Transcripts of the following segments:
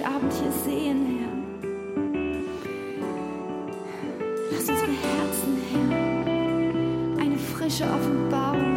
heute Abend hier sehen, Herr. Lass unsere Herzen, Herr, eine frische Offenbarung.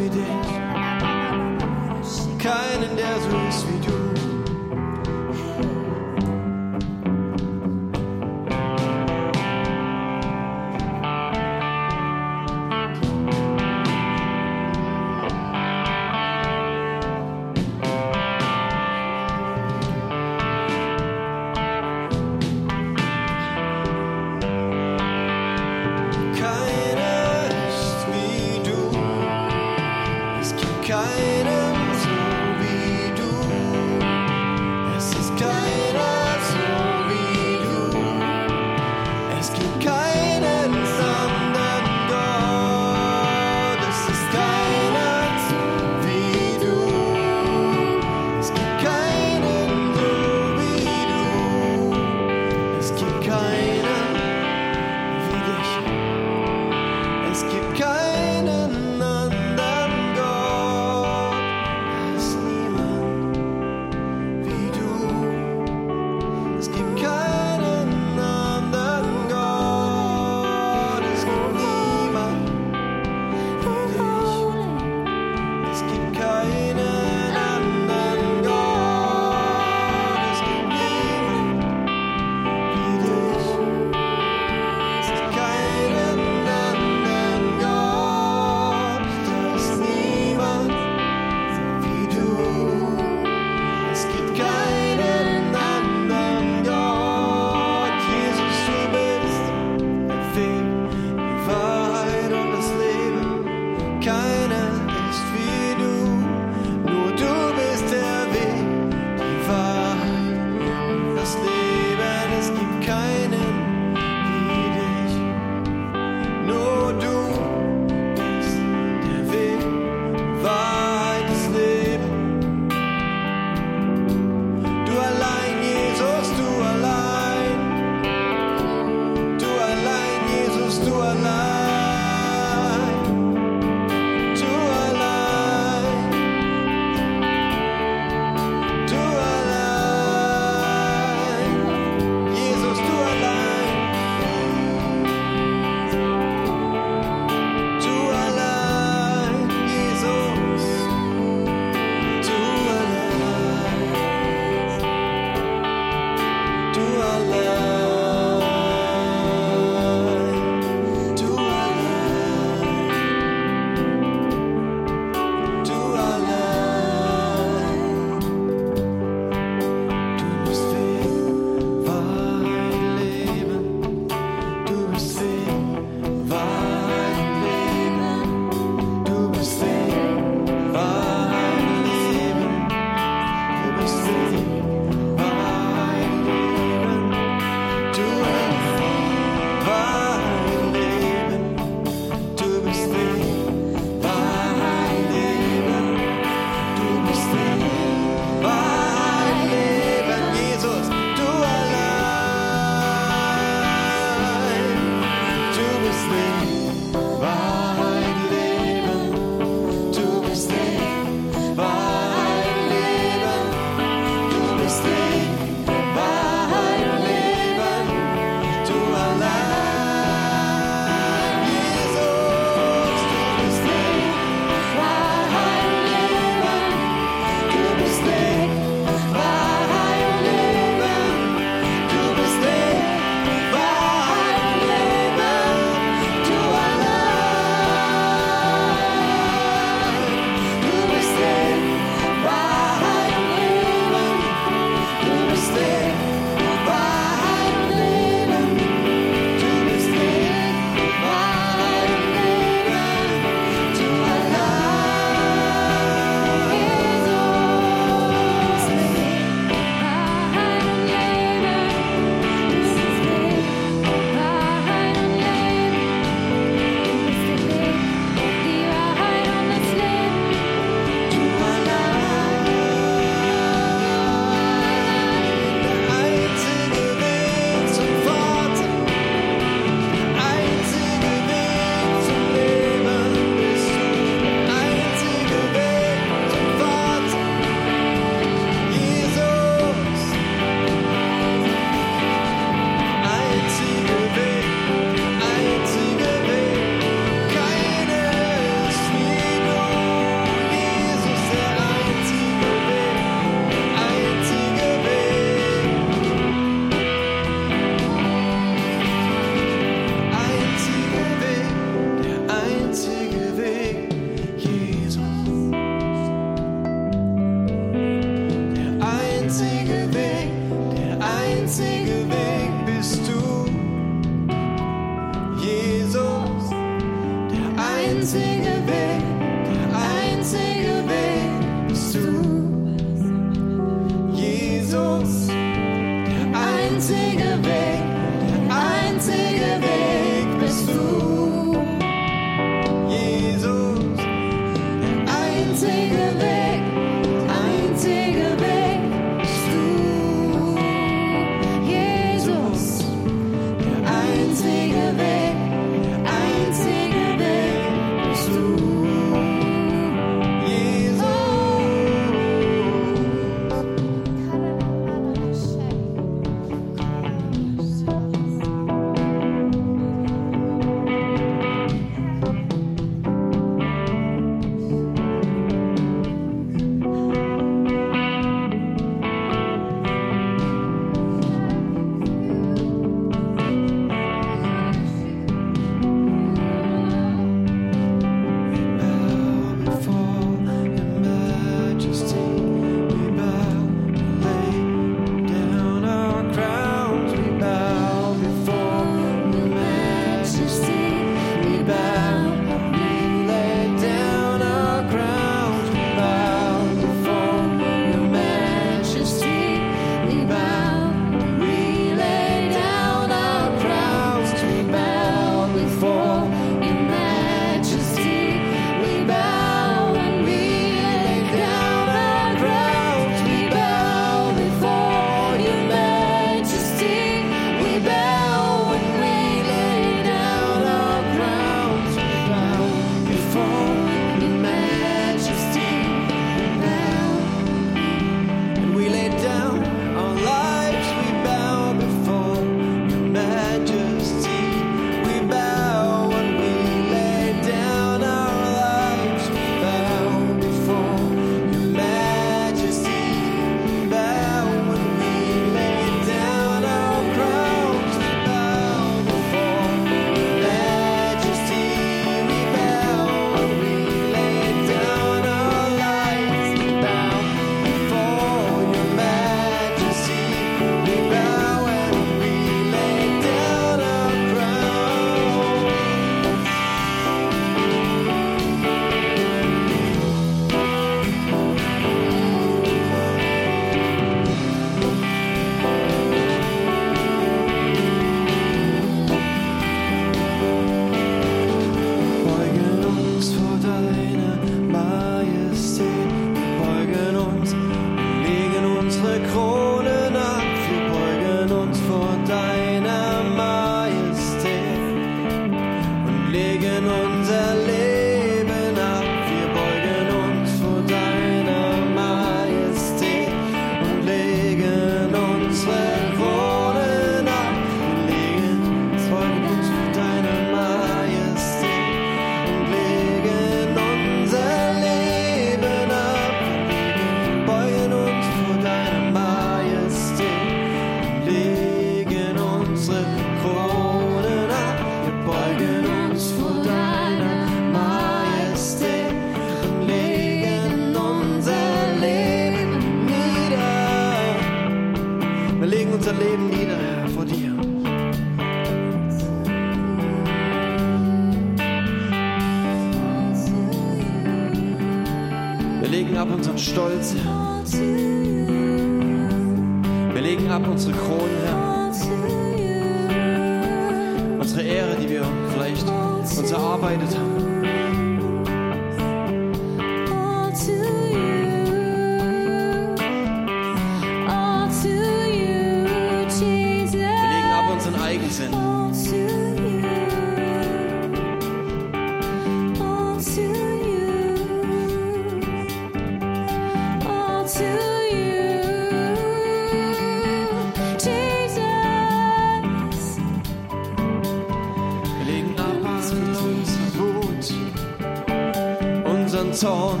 Zorn,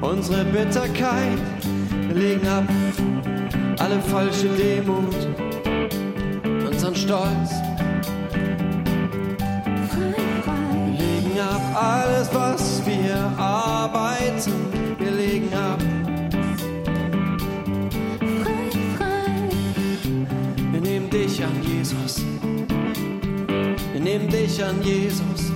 unsere Bitterkeit. Wir legen ab alle falsche Demut, unseren Stolz. Wir legen ab alles, was wir arbeiten. Wir legen ab. Wir nehmen dich an, Jesus. Wir nehmen dich an, Jesus.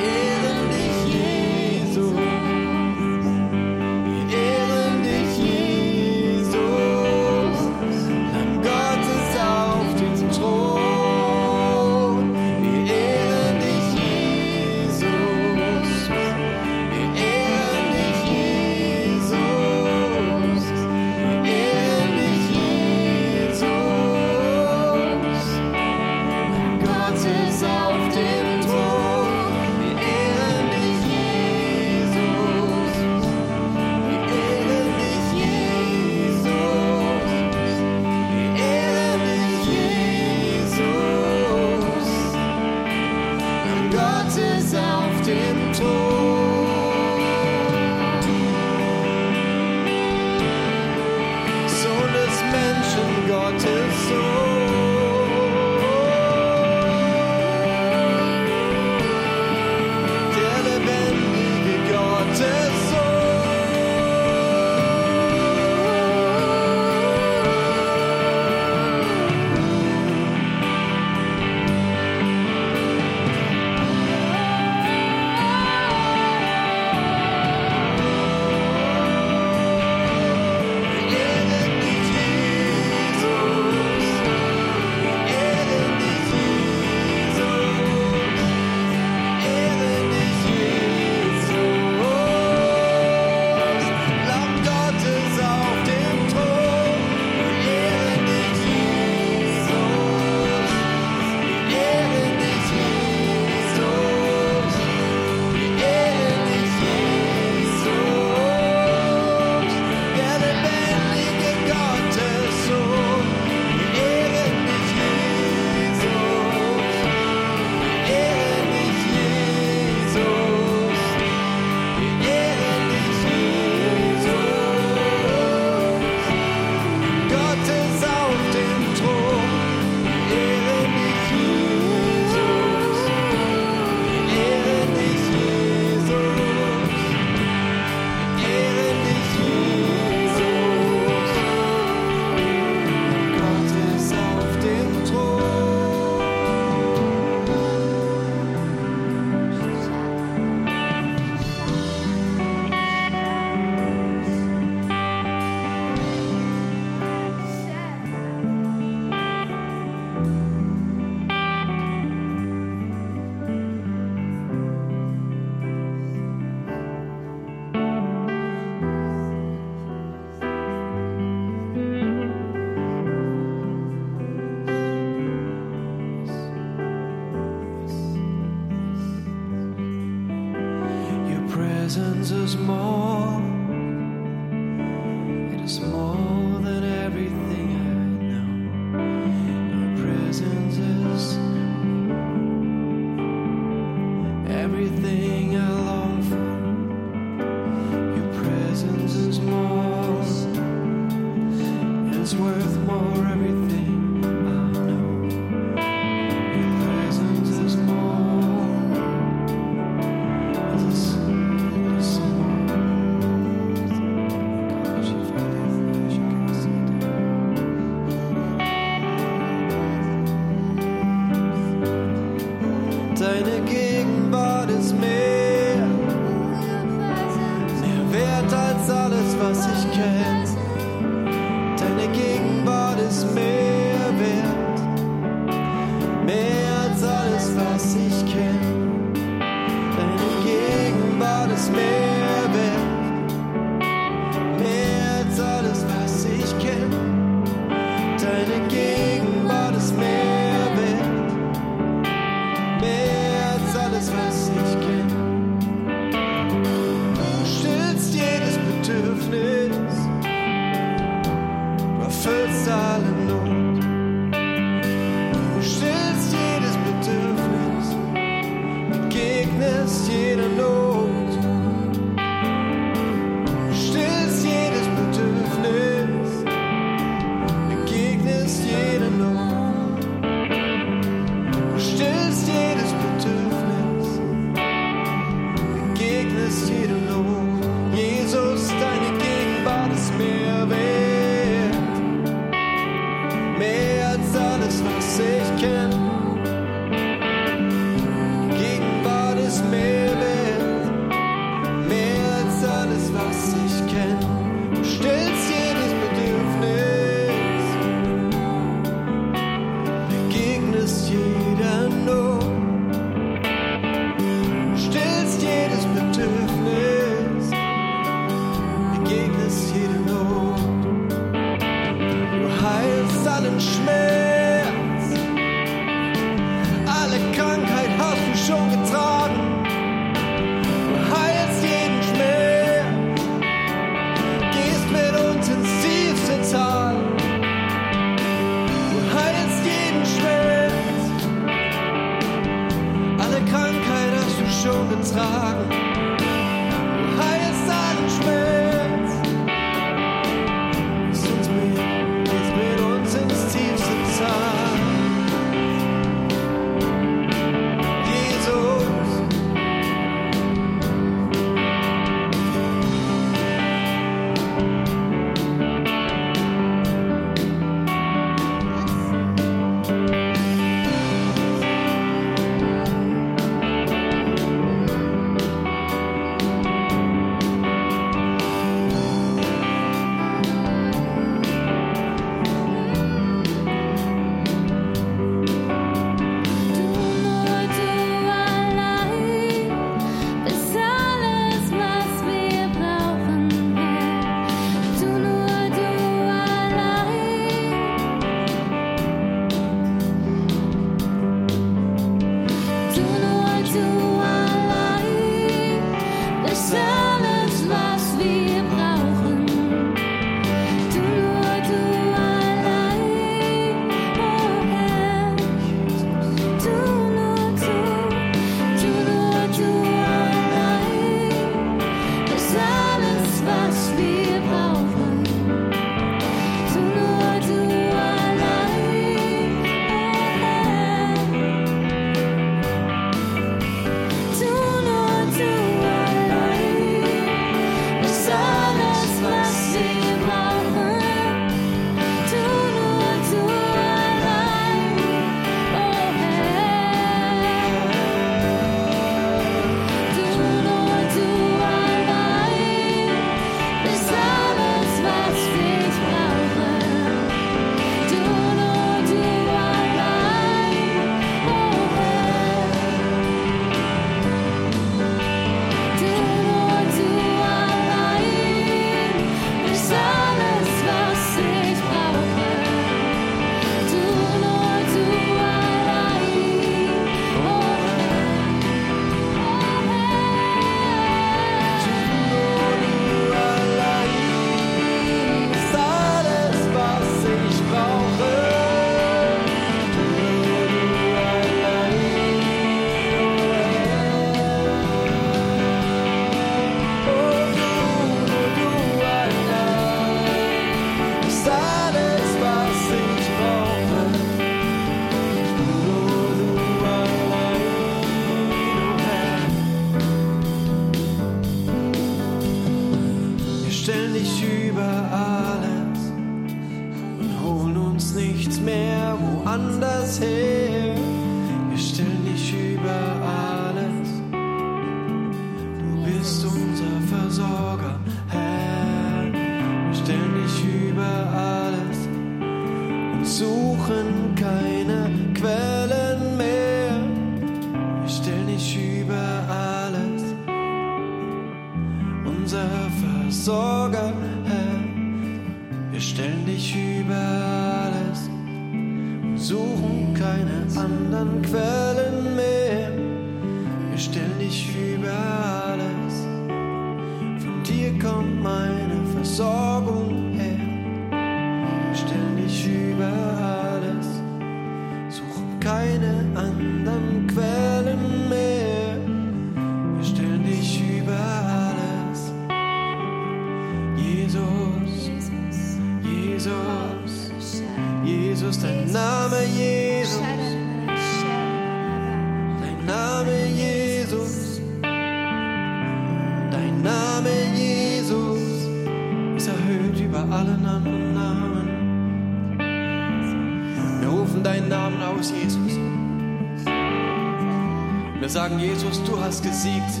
will sagen, Jesus, du hast gesiegt.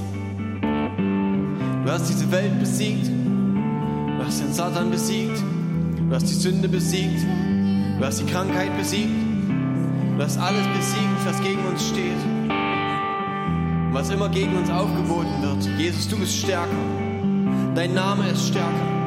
Du hast diese Welt besiegt. Du hast den Satan besiegt. Du hast die Sünde besiegt. Du hast die Krankheit besiegt. Du hast alles besiegt, was gegen uns steht. Was immer gegen uns aufgeboten wird. Jesus, du bist stärker. Dein Name ist stärker.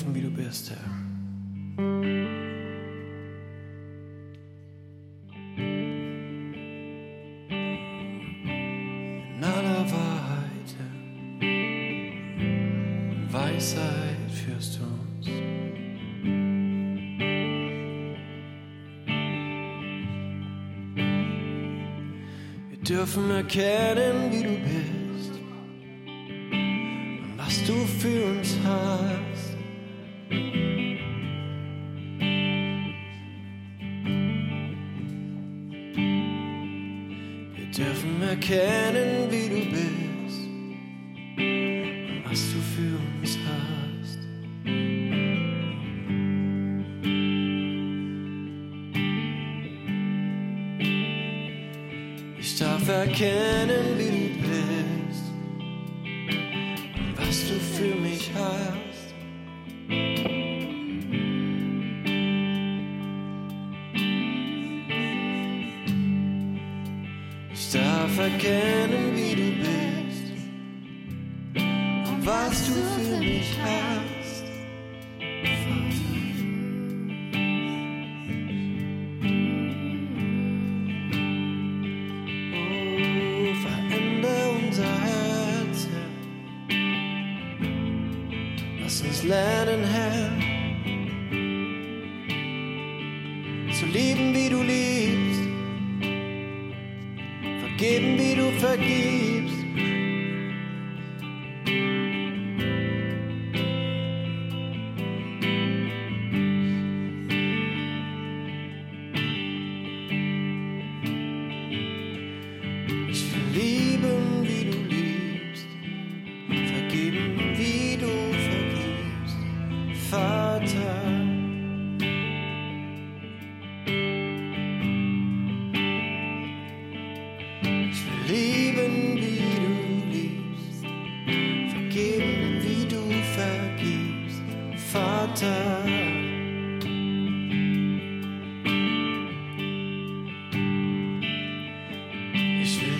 dürfen, wie du bist, Herr. Weisheit führst du uns. Wir dürfen erkennen, wie du bist.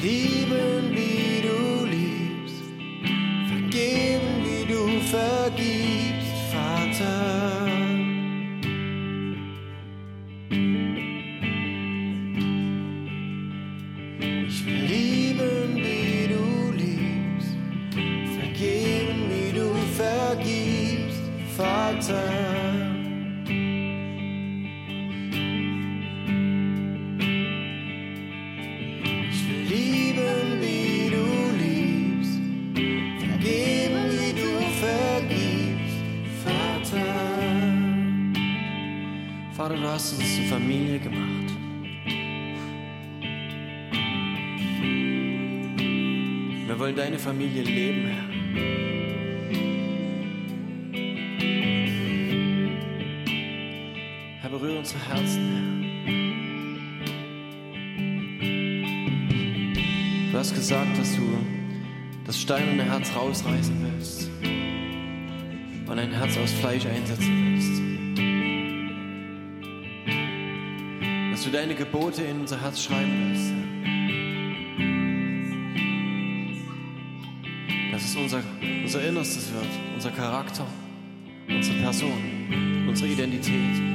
He Familie leben, Herr. Herr, berühre unsere Herzen, Herr. Du hast gesagt, dass du das steinerne Herz rausreißen willst und ein Herz aus Fleisch einsetzen willst. Dass du deine Gebote in unser Herz schreiben willst. Herr. unser Innerstes wird, unser Charakter, unsere Person, unsere Identität.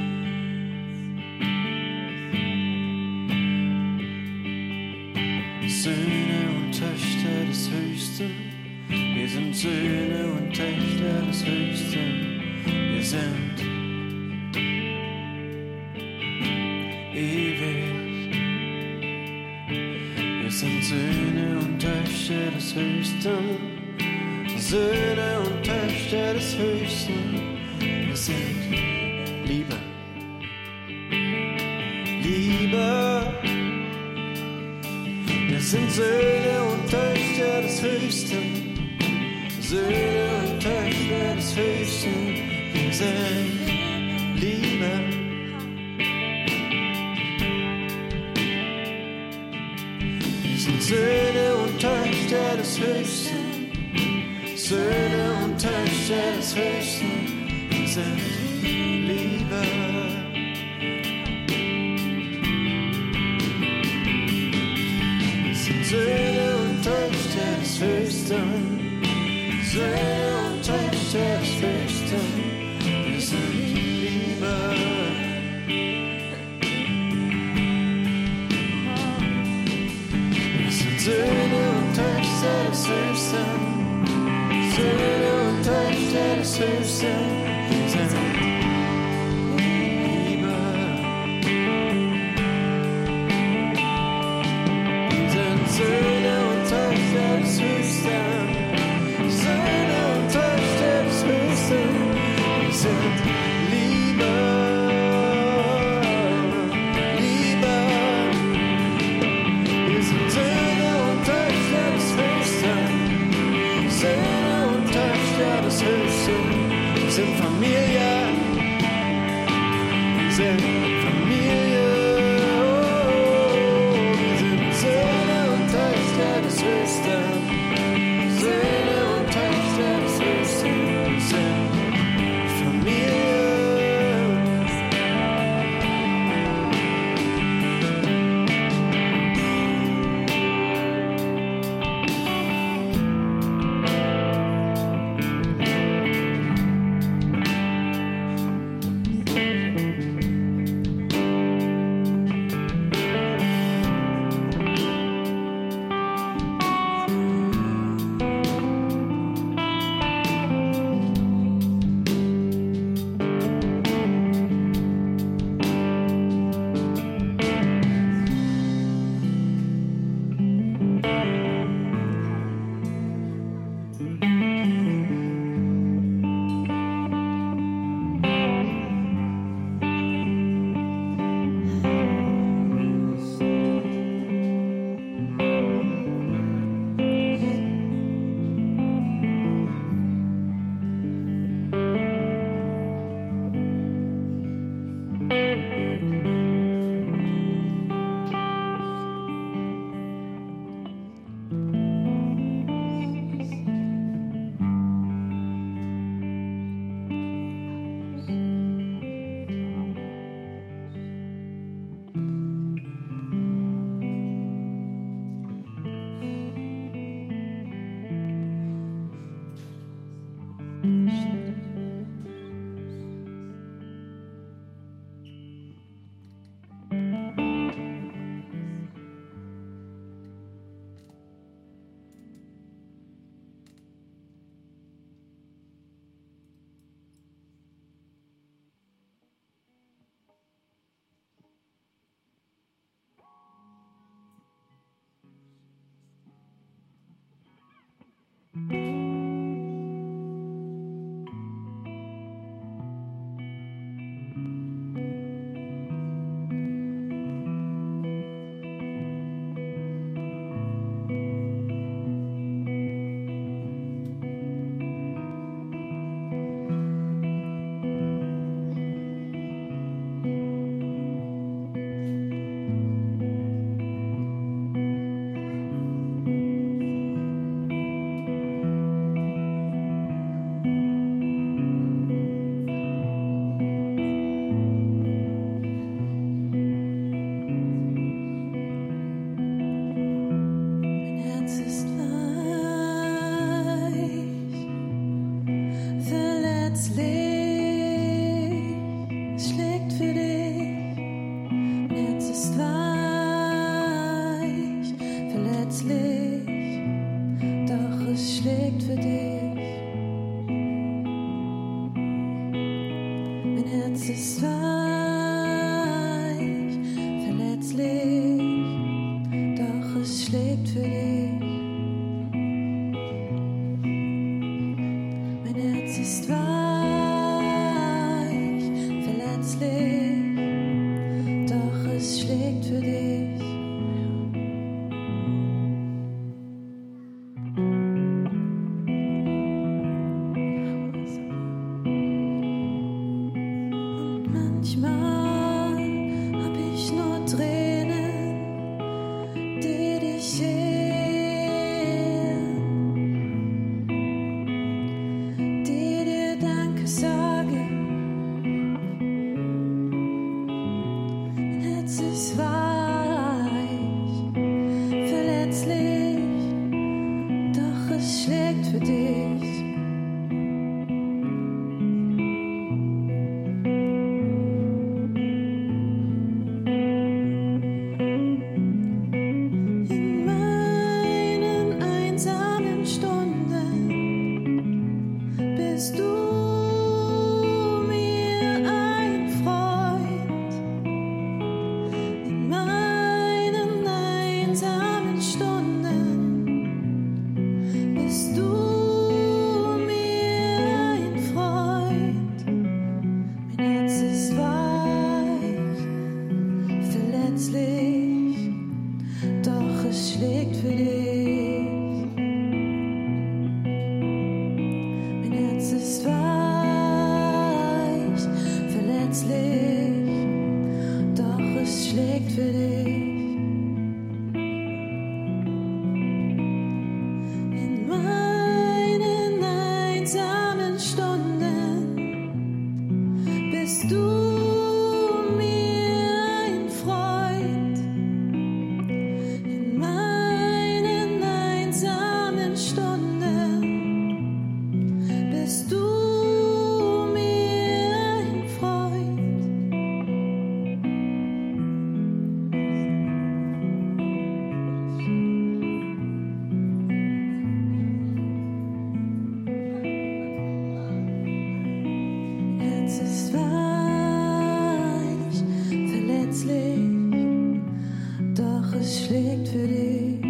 doch es schlägt für dich.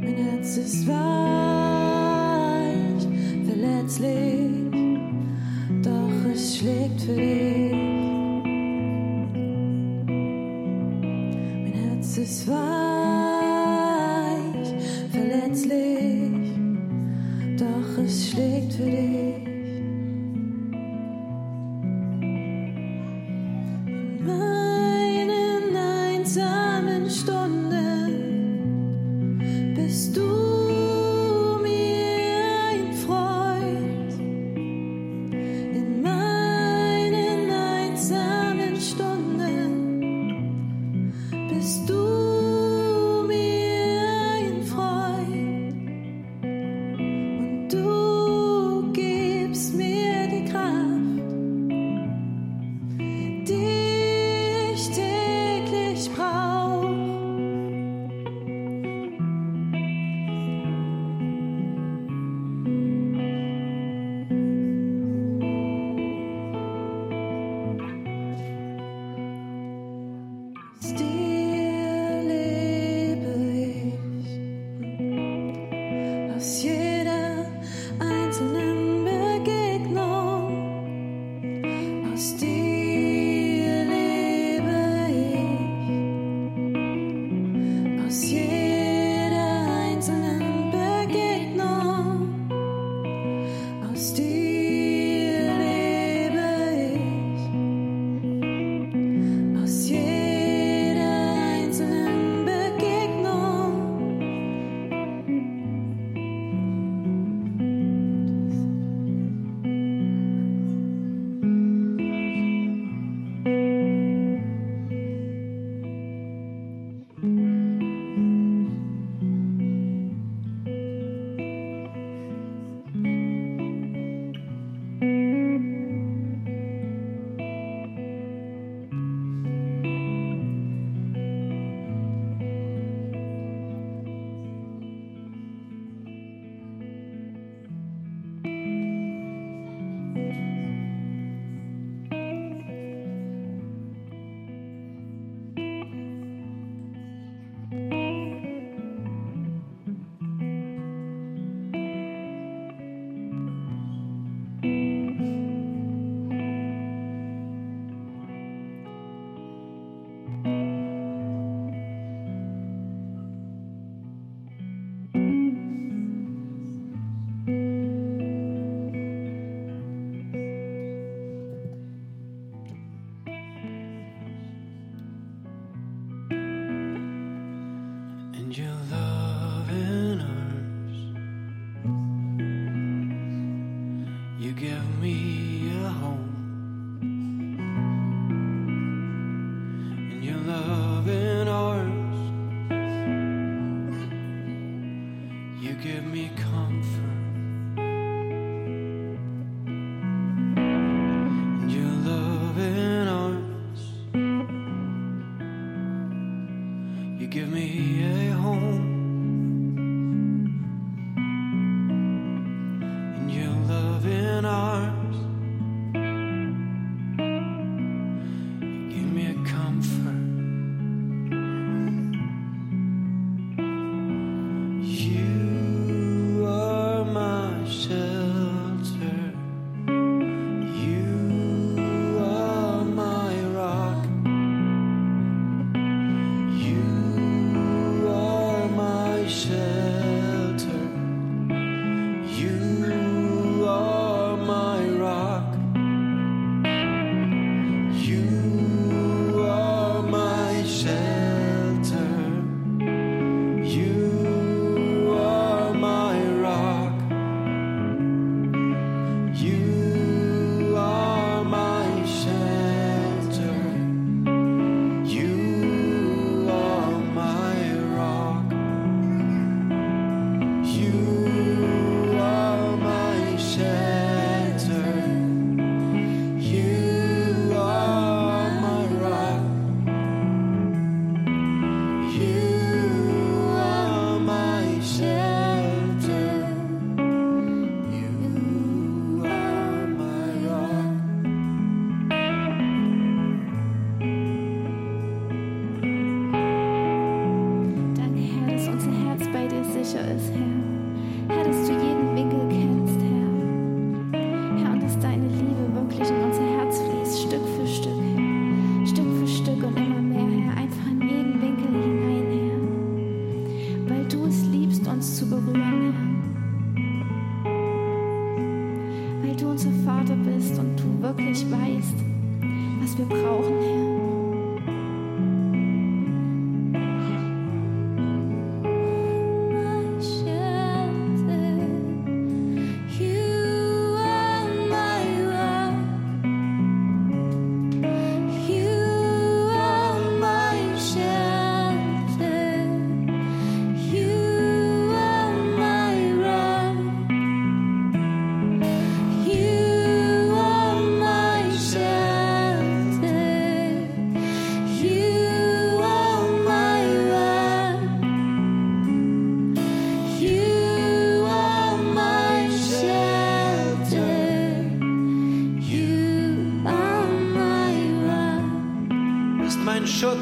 Mein Herz ist weit. Your love.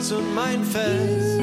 Schutz und mein Fels.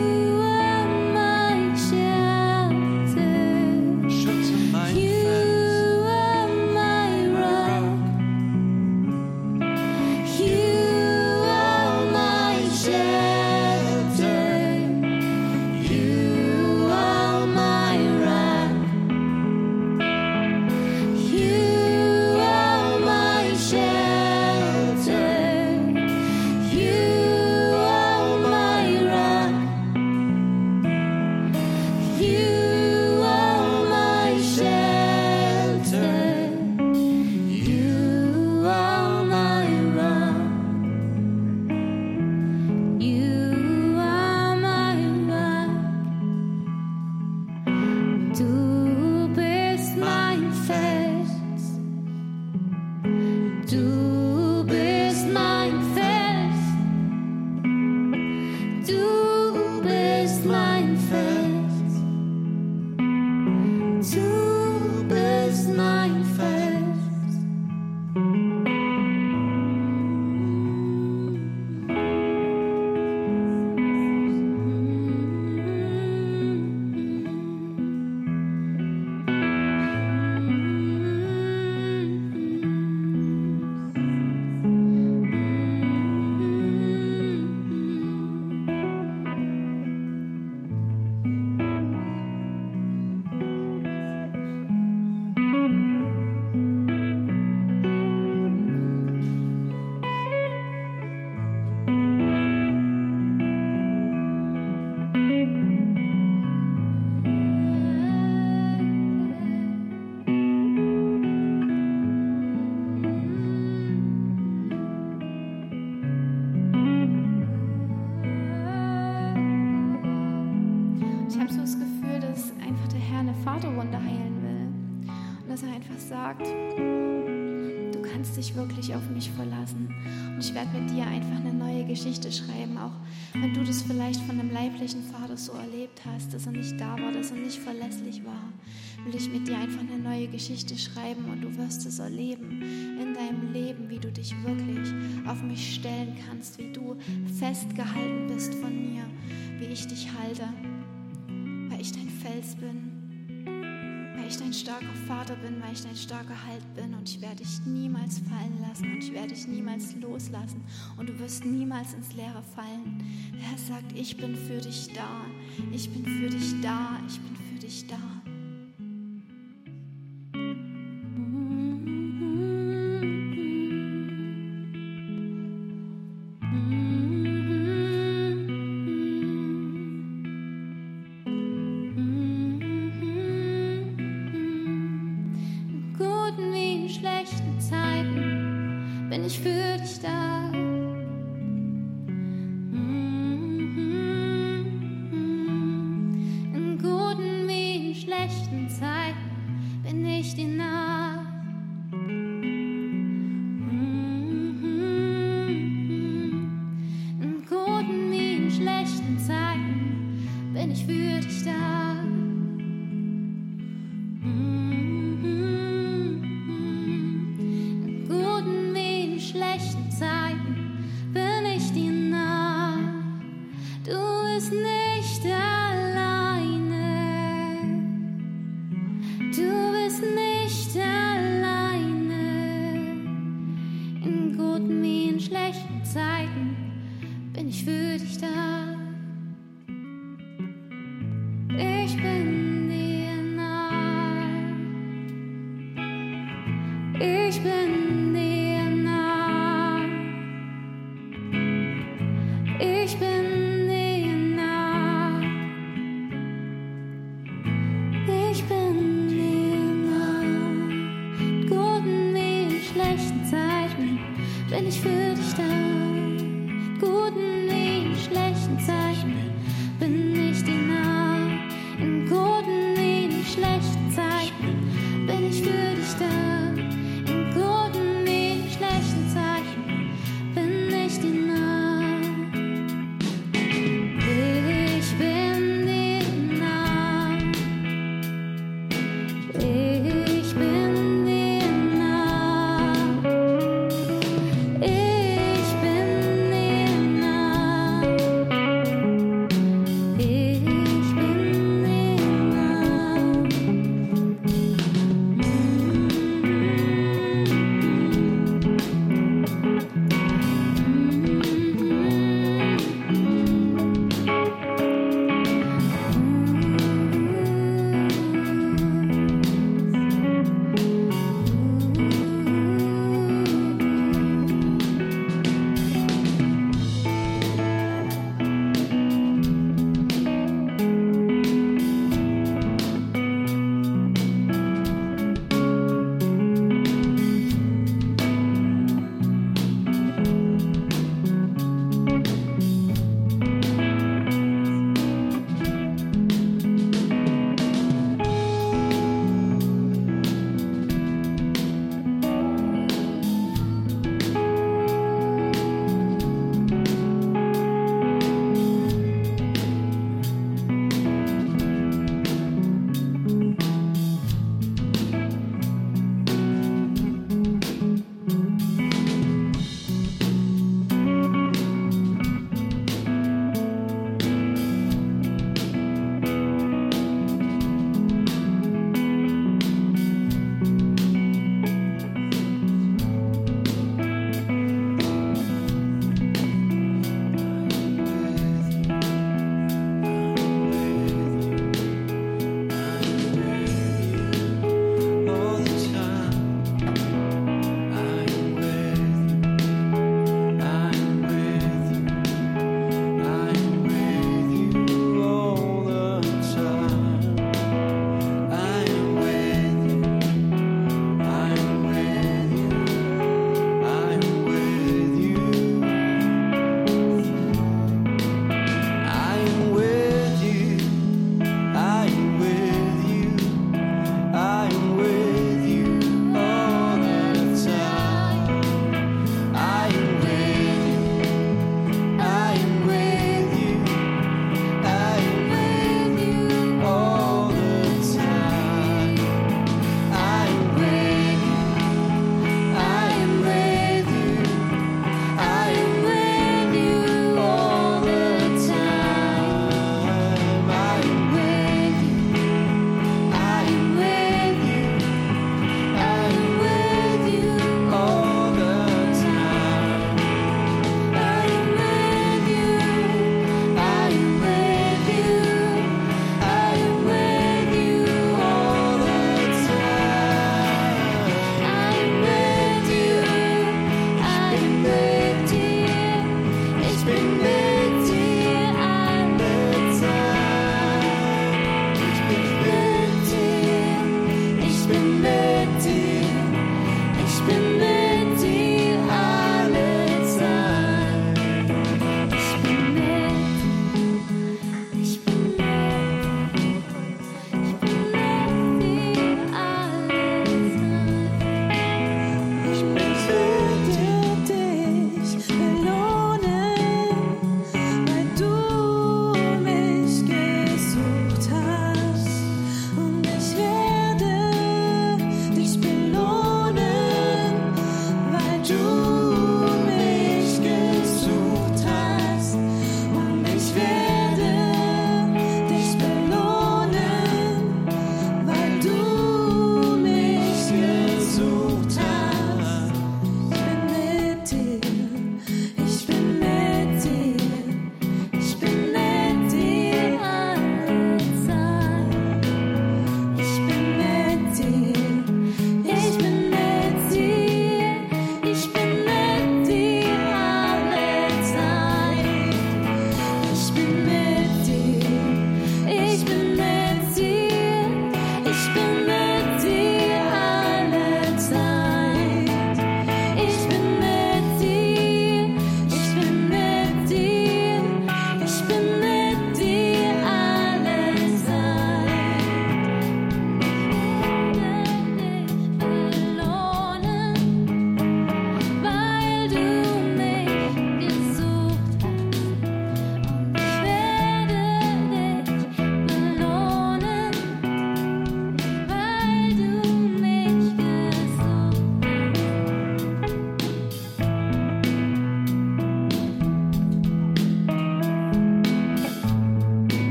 Geschichte schreiben und du wirst es erleben in deinem Leben, wie du dich wirklich auf mich stellen kannst, wie du festgehalten bist von mir, wie ich dich halte, weil ich dein Fels bin ich dein starker Vater bin, weil ich dein starker Halt bin und ich werde dich niemals fallen lassen und ich werde dich niemals loslassen und du wirst niemals ins Leere fallen. Herr sagt, ich bin für dich da, ich bin für dich da, ich bin für dich da.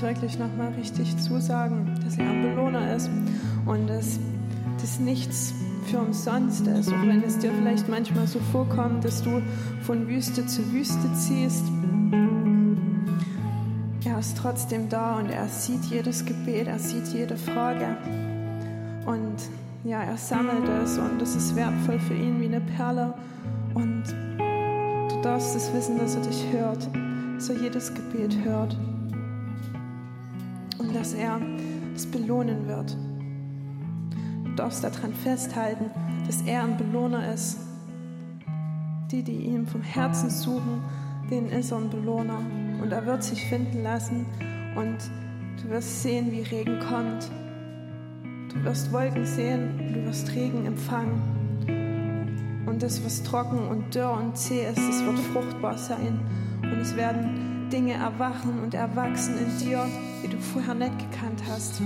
Das wirklich nochmal richtig zusagen, dass er ein Belohner ist und dass das nichts für umsonst ist, auch wenn es dir vielleicht manchmal so vorkommt, dass du von Wüste zu Wüste ziehst. Er ist trotzdem da und er sieht jedes Gebet, er sieht jede Frage. Und ja, er sammelt es und es ist wertvoll für ihn wie eine Perle. Und du darfst es wissen, dass er dich hört, dass er jedes Gebet hört. Und dass er es belohnen wird. Du darfst daran festhalten, dass er ein Belohner ist. Die, die ihn vom Herzen suchen, denen ist er ein Belohner. Und er wird sich finden lassen und du wirst sehen, wie Regen kommt. Du wirst Wolken sehen, du wirst Regen empfangen. Und das, was trocken und dürr und zäh ist, es wird fruchtbar sein. Und es werden Dinge erwachen und erwachsen in dir, die du vorher nicht gekannt hast.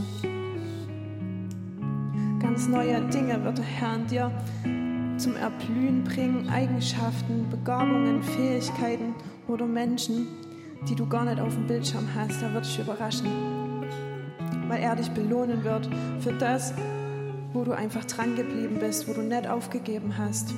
Ganz neue Dinge wird der Herr in dir zum Erblühen bringen, Eigenschaften, Begabungen, Fähigkeiten oder Menschen, die du gar nicht auf dem Bildschirm hast. Er wird dich überraschen, weil er dich belohnen wird für das, wo du einfach dran geblieben bist, wo du nicht aufgegeben hast.